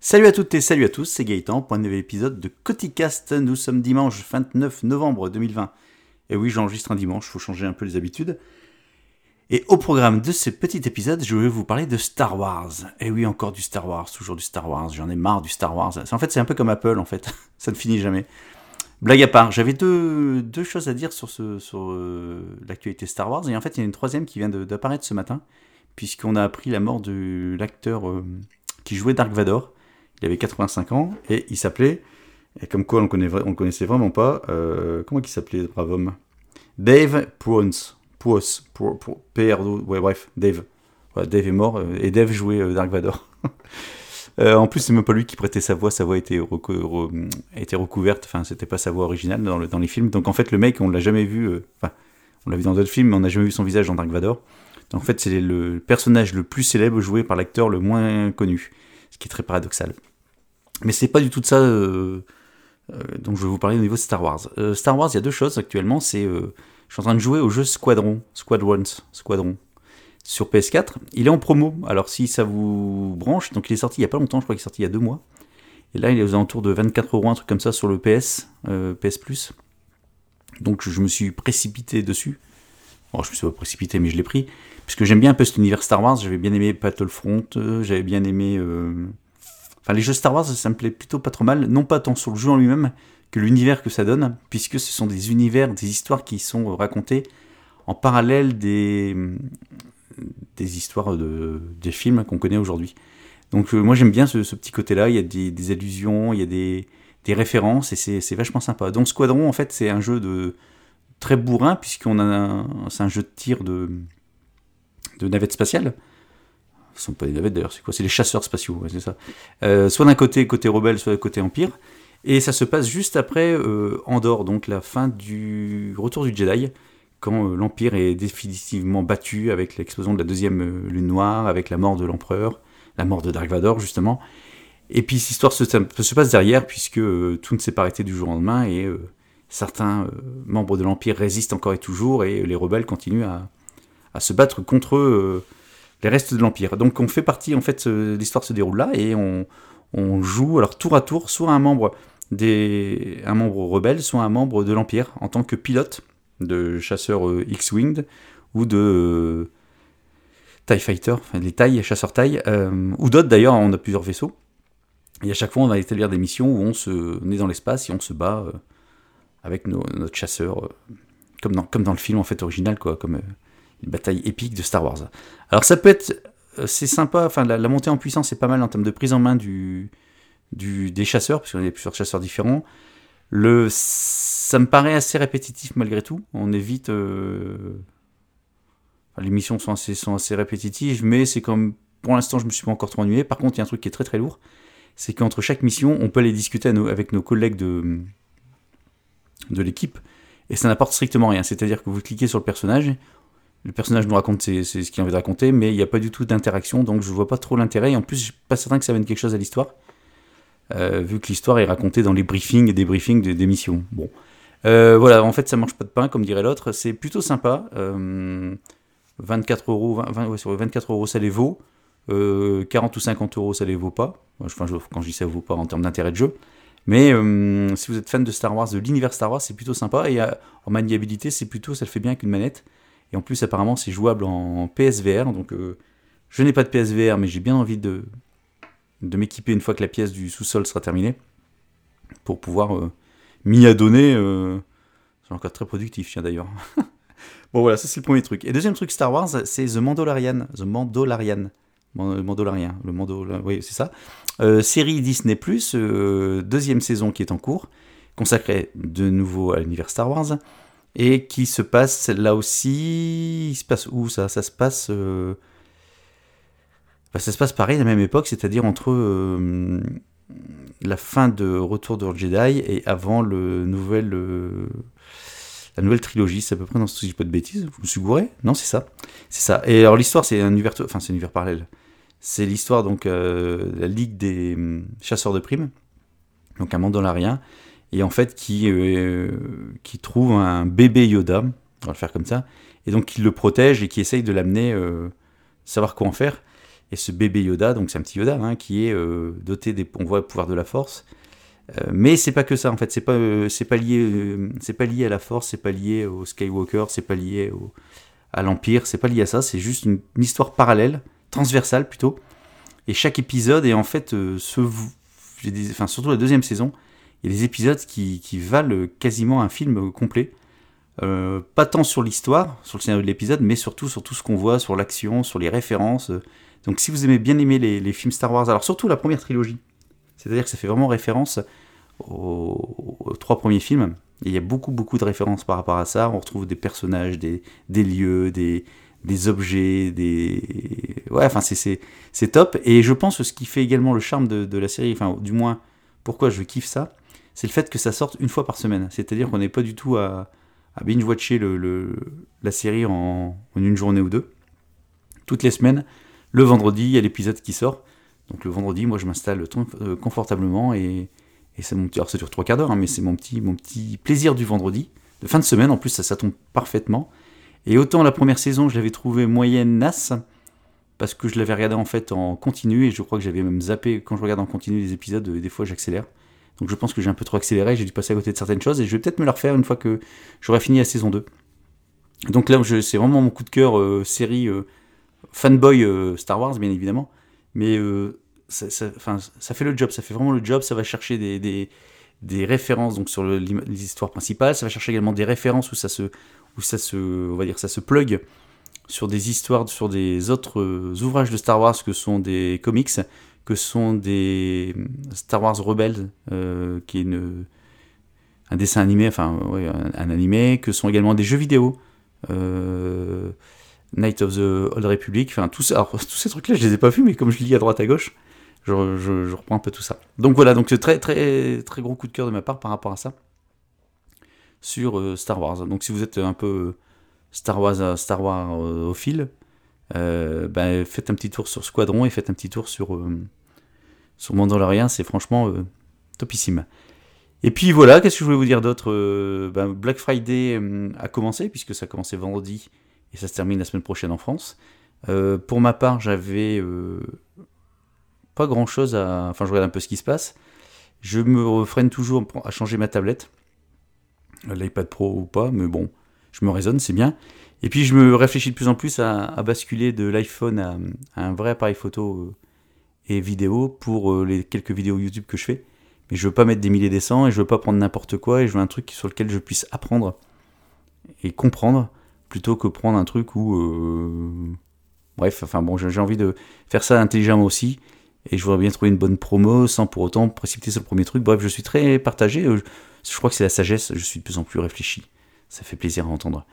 Salut à toutes et salut à tous, c'est Gaëtan pour un nouvel épisode de Coticast. Nous sommes dimanche 29 novembre 2020. Et oui, j'enregistre un dimanche, faut changer un peu les habitudes. Et au programme de ce petit épisode, je vais vous parler de Star Wars. Et oui, encore du Star Wars, toujours du Star Wars. J'en ai marre du Star Wars. En fait, c'est un peu comme Apple, en fait. Ça ne finit jamais. Blague à part, j'avais deux, choses à dire sur euh, l'actualité Star Wars. Et en fait, il y a une troisième qui vient d'apparaître ce matin, puisqu'on a appris la mort de l'acteur euh, qui jouait Dark Vador. Il avait 85 ans et il s'appelait, et comme quoi on ne connaissait vraiment pas, euh, comment il s'appelait, ce brave homme? Dave Pruns. Pruos, PRO, ouais, bref, Dave. Dave est mort et Dave jouait Dark Vador. Euh, en plus, c'est même pas lui qui prêtait sa voix, sa voix était, était recouverte, enfin, c'était pas sa voix originale dans, les films. Donc en fait, le mec, on l'a jamais vu, euh, enfin, on l'a vu dans d'autres films, mais on n'a jamais vu son visage dans Dark Vador. Donc en fait, c'est le personnage le plus célèbre joué par l'acteur le moins connu, ce qui est très paradoxal. Mais c'est pas du tout de ça euh, dont je vais vous parler au niveau de Star Wars. Star Wars, il y a deux choses actuellement, c'est je suis en train de jouer au jeu Squadron, Squadrons, Squadron sur PS4. Il est en promo, alors si ça vous branche, donc il est sorti il n'y a pas longtemps, je crois qu'il est sorti il y a deux mois. Et là, il est aux alentours de 24 euros, un truc comme ça sur le PS, euh, PS Plus. Donc je me suis précipité dessus. Bon, je me suis pas précipité, mais je l'ai pris. Puisque j'aime bien un peu cet univers Star Wars. J'avais bien aimé Battlefront, euh, j'avais bien aimé. Euh, enfin, les jeux Star Wars, ça me plaît plutôt pas trop mal. Non pas tant sur le jeu en lui-même que l'univers que ça donne, puisque ce sont des univers, des histoires qui sont racontées en parallèle des, histoires de, des films qu'on connaît aujourd'hui. Donc euh, moi j'aime bien ce, petit côté-là, il y a des, allusions, il y a des, références et c'est vachement sympa. Donc Squadron en fait c'est un jeu de très bourrin puisqu'on a c'est un jeu de tir de, de navettes spatiales. Ce sont pas des navettes d'ailleurs, c'est quoi? C'est les chasseurs spatiaux, c'est ça. Euh, soit d'un côté côté rebelle, soit côté empire. Et ça se passe juste après euh, Andorre, donc la fin du retour du Jedi quand euh, l'Empire est définitivement battu avec l'explosion de la deuxième euh, lune noire, avec la mort de l'empereur, la mort de Dark Vador justement. Et puis cette histoire se, se passe derrière puisque tout ne s'est pas arrêté du jour au lendemain et certains membres de l'Empire résistent encore et toujours et les rebelles continuent à, se battre contre les restes de l'Empire. Donc on fait partie, en fait, l'histoire se déroule là et on, on, joue alors tour à tour soit un membre des un membre rebelle, soit un membre de l'Empire en tant que pilote de chasseurs euh, X-Winged ou de euh, TIE Fighter, les TIE, chasseurs TIE, euh, ou d'autres d'ailleurs, on a plusieurs vaisseaux. Et à chaque fois, on va établir des missions où on, se, on est dans l'espace et on se bat avec notre chasseur, comme, dans, comme dans le film en fait original, quoi, comme une bataille épique de Star Wars. Alors ça peut être, c'est sympa, enfin la, montée en puissance est pas mal en termes de prise en main du, des chasseurs, parce qu'on a plusieurs chasseurs différents. Ça me paraît assez répétitif malgré tout. On évite. Euh, les missions sont assez, sont assez répétitives, mais c'est comme. Pour l'instant, je me suis pas encore trop ennuyé. Par contre, il y a un truc qui est très très lourd. C'est qu'entre chaque mission, on peut aller discuter avec nos collègues de, de l'équipe. Et ça n'apporte strictement rien. C'est-à-dire que vous cliquez sur le personnage, le personnage nous raconte ce qu'il a envie de raconter, mais il n'y a pas du tout d'interaction, donc je vois pas trop l'intérêt. En plus, je suis pas certain que ça amène quelque chose à l'histoire. Euh, vu que l'histoire est racontée dans les briefings et des briefings des, missions. Bon. Euh, voilà, en fait, ça mange pas de pain, comme dirait l'autre. C'est plutôt sympa. 24 euh, euros, 24 euros, ça les vaut. 40 ou 50 euros, ça les vaut pas. Quand je dis ça vaut pas en termes d'intérêt de jeu. Mais si vous êtes fan de Star Wars, de l'univers Star Wars, c'est plutôt sympa. Et en maniabilité, c'est plutôt, ça le fait bien avec une manette. Et en plus, apparemment, c'est jouable en PSVR. Donc, je n'ai pas de PSVR, mais j'ai bien envie de, m'équiper une fois que la pièce du sous-sol sera terminée, pour pouvoir euh, m'y adonner. Euh, c'est encore très productif, tiens d'ailleurs. bon voilà, ça c'est le premier truc. Et deuxième truc Star Wars, c'est The Mandalorian. The Mandalorian. Mandalorian, le Mando, oui c'est ça. Euh, série Disney+, deuxième saison qui est en cours, consacrée de nouveau à l'univers Star Wars, et qui se passe là aussi, il se passe où ça? Ça se passe bah, ça se passe pareil la même époque, c'est-à-dire entre euh, la fin de Retour de Jedi et avant le nouvel, euh, la nouvelle trilogie. C'est à peu près dans ce je pas de bêtises. Vous me suis gouré Non, c'est ça. C'est ça. Et alors l'histoire, c'est un univers, enfin c'est un univers parallèle. C'est l'histoire donc euh, la Ligue des chasseurs de primes, donc un mandolarien, et en fait qui qui trouve un bébé Yoda, on va le faire comme ça, et donc qui le protège et qui essaye de l'amener savoir quoi en faire. et ce bébé Yoda, donc c'est un petit Yoda hein, qui est doté des on voit pouvoir de la Force. mais c'est pas que ça en fait, c'est pas c'est pas lié pas lié à la Force, c'est pas lié au Skywalker, c'est pas lié au, à l'Empire, c'est pas lié à ça, c'est juste une, histoire parallèle, transversale plutôt. Et chaque épisode est en fait ce, enfin surtout la deuxième saison, il y a des épisodes qui, valent quasiment un film complet. Euh, pas tant sur l'histoire, sur le scénario de l'épisode, mais surtout sur tout ce qu'on voit, sur l'action, sur les références. Donc si vous aimez bien aimer les, films Star Wars, alors surtout la première trilogie, c'est-à-dire que ça fait vraiment référence aux, trois premiers films. Il y a beaucoup beaucoup de références par rapport à ça. On retrouve des personnages, des, lieux, des, objets, des... Ouais, enfin c'est top. Et je pense que ce qui fait également le charme de la série, enfin du moins pourquoi je kiffe ça, c'est le fait que ça sorte une fois par semaine. C'est-à-dire qu'on n'est pas du tout à, binge-watcher le, la série en, une journée ou deux. Toutes les semaines, le vendredi, il y a l'épisode qui sort. Donc le vendredi, moi je m'installe euh, confortablement et, c'est mon. Alors ça dure trois quarts d'heure, hein, mais c'est mon petit, plaisir du vendredi. De fin de semaine, en plus, ça, ça tombe parfaitement. Et autant la première saison, je l'avais trouvé moyenne nasse, parce que je l'avais regardé en fait en continu, et je crois que j'avais même zappé, quand je regarde en continu les épisodes, des fois j'accélère. Donc je pense que j'ai un peu trop accéléré, j'ai dû passer à côté de certaines choses, et je vais peut-être me la refaire une fois que j'aurai fini la saison 2. Donc là, c'est vraiment mon coup de cœur euh, série euh, fanboy euh, Star Wars, bien évidemment. Mais ça, fait le job, ça fait vraiment le job, ça va chercher des, références donc sur le, les histoires principales, ça va chercher également des références où ça se, où ça se, on va dire, ça se plug sur des histoires, sur des autres ouvrages de Star Wars que sont des comics, que sont des Star Wars Rebels, euh, qui est un dessin animé, enfin un, animé, que sont également des jeux vidéo. Euh, Night of the Old Republic, enfin tout ça, tous ces trucs-là, je les ai pas vus, mais comme je lis à droite à gauche, je, reprends un peu tout ça. Donc voilà, donc très très très gros coup de cœur de ma part par rapport à ça sur euh, Star Wars. Donc si vous êtes un peu Star Wars Star Wars au fil, faites un petit tour sur Squadron et faites un petit tour sur sur Mandalorian, c'est franchement euh, topissime. Et puis voilà, qu'est-ce que je voulais vous dire d'autre euh, ben, Black Friday euh, a commencé, puisque ça a commencé vendredi et ça se termine la semaine prochaine en France. pour ma part, j'avais pas grand chose à. Enfin, je regarde un peu ce qui se passe. Je me refreine toujours à changer ma tablette, l'iPad Pro ou pas, mais bon, je me raisonne, c'est bien. Et puis je me réfléchis de plus en plus à, basculer de l'iPhone à, un vrai appareil photo et vidéo pour euh, les quelques vidéos YouTube que je fais. Mais je veux pas mettre des milliers des cents et je veux pas prendre n'importe quoi et je veux un truc sur lequel je puisse apprendre et comprendre plutôt que prendre un truc où. Euh, bref, enfin bon, j'ai envie de faire ça intelligemment aussi et je voudrais bien trouver une bonne promo sans pour autant précipiter sur le premier truc. Bref, je suis très partagé. Euh, je crois que c'est la sagesse, je suis de plus en plus réfléchi. Ça fait plaisir à entendre.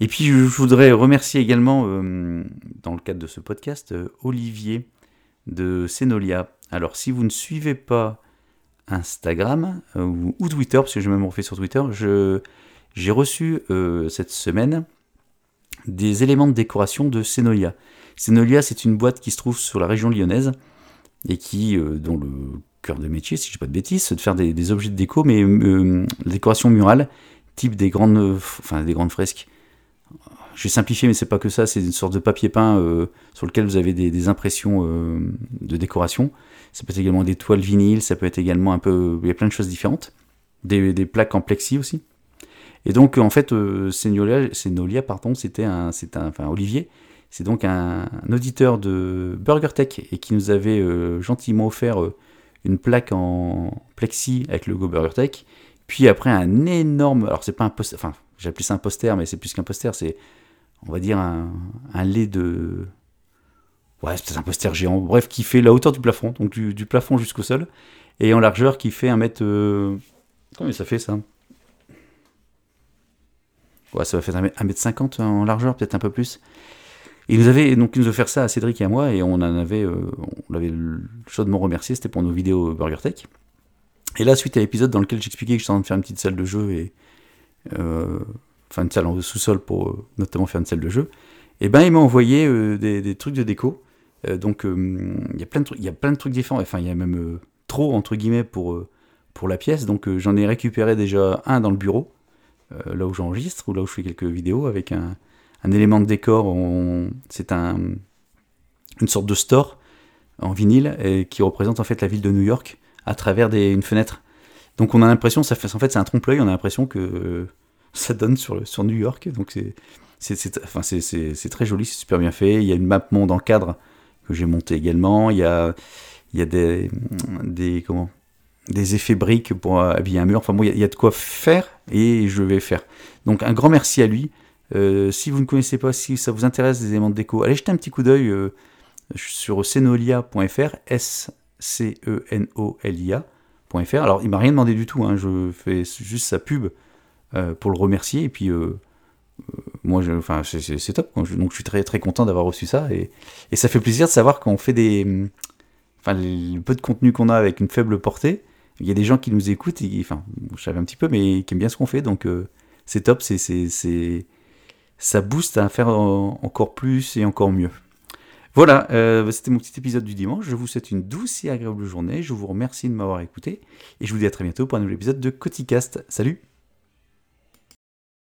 Et puis je voudrais remercier également, dans le cadre de ce podcast, Olivier de Senolia. Alors si vous ne suivez pas Instagram euh, ou, Twitter, parce que j'ai même refait sur Twitter, j'ai reçu euh, cette semaine des éléments de décoration de Senolia. Senolia, c'est une boîte qui se trouve sur la région lyonnaise et qui, euh, dont le cœur de métier, si je ne dis pas de bêtises, c'est de faire des, objets de déco, mais décoration murale, type des grandes, enfin, des grandes fresques je vais simplifier, mais c'est pas que ça, c'est une sorte de papier peint euh, sur lequel vous avez des, impressions euh, de décoration. Ça peut être également des toiles vinyles, ça peut être également un peu. Il y a plein de choses différentes. Des, plaques en plexi aussi. Et donc, en fait, euh, Nolia, pardon, c'était un, un. Enfin, Olivier, c'est donc un, auditeur de BurgerTech et qui nous avait euh, gentiment offert une plaque en plexi avec le logo BurgerTech. Puis après, un énorme. Alors, c'est pas un poster. Enfin, j'appelle ça un poster, mais c'est plus qu'un poster, c'est on va dire, un, lait de. Ouais, c'est un poster géant, bref, qui fait la hauteur du plafond, donc du, plafond jusqu'au sol, et en largeur qui fait un mètre. Euh, combien ça fait ça? Ouais, ça va faire un mètre 50 en largeur, peut-être un peu plus. Il nous avait donc nous ça à Cédric et à moi, et on en avait, euh, on l'avait chaudement remercié, c'était pour nos vidéos BurgerTech. Et là, suite à l'épisode dans lequel j'expliquais que je suis en train de faire une petite salle de jeu et euh, enfin une salle en sous-sol pour euh, notamment faire une salle de jeu, et eh ben il m'a envoyé euh, des, trucs de déco. Euh, donc il y a plein de trucs, y a plein de trucs différents. Enfin il y a même trop entre guillemets pour pour la pièce. Donc j'en ai récupéré déjà un dans le bureau, là où j'enregistre ou là où je fais quelques vidéos avec un, un élément de décor. C'est un une sorte de store en vinyle et qui représente en fait la ville de New York à travers des, une fenêtre. Donc on a l'impression, ça fait, en fait c'est un trompe-l'œil, on a l'impression que ça donne sur, sur New York. Donc c'est, très joli, c'est super bien fait. Il y a une map monde en cadre que j'ai monté également. Il y a, il y a des, des, des effets briques pour habiller un mur. Enfin bon, il y, a, de quoi faire et je vais faire. Donc un grand merci à lui. Euh, si vous ne connaissez pas, si ça vous intéresse des éléments de déco, allez jeter un petit coup d'œil euh, sur senolia.fr, S-C-E-N-O-L-I-A.fr. Alors il m'a rien demandé du tout, hein. je fais juste sa pub pour le remercier et puis moi, je, enfin, c'est top. Donc, je suis très très content d'avoir reçu ça et, ça fait plaisir de savoir qu'on fait des, enfin, le peu de contenu qu'on a avec une faible portée, il y a des gens qui nous écoutent, enfin, je savais un petit peu, mais qui aiment bien ce qu'on fait, donc euh, c'est top, c'est, c'est, ça booste à faire encore plus et encore mieux. Voilà, euh, c'était mon petit épisode du dimanche. Je vous souhaite une douce et agréable journée. Je vous remercie de m'avoir écouté et je vous dis à très bientôt pour un nouvel épisode de Coticast. Salut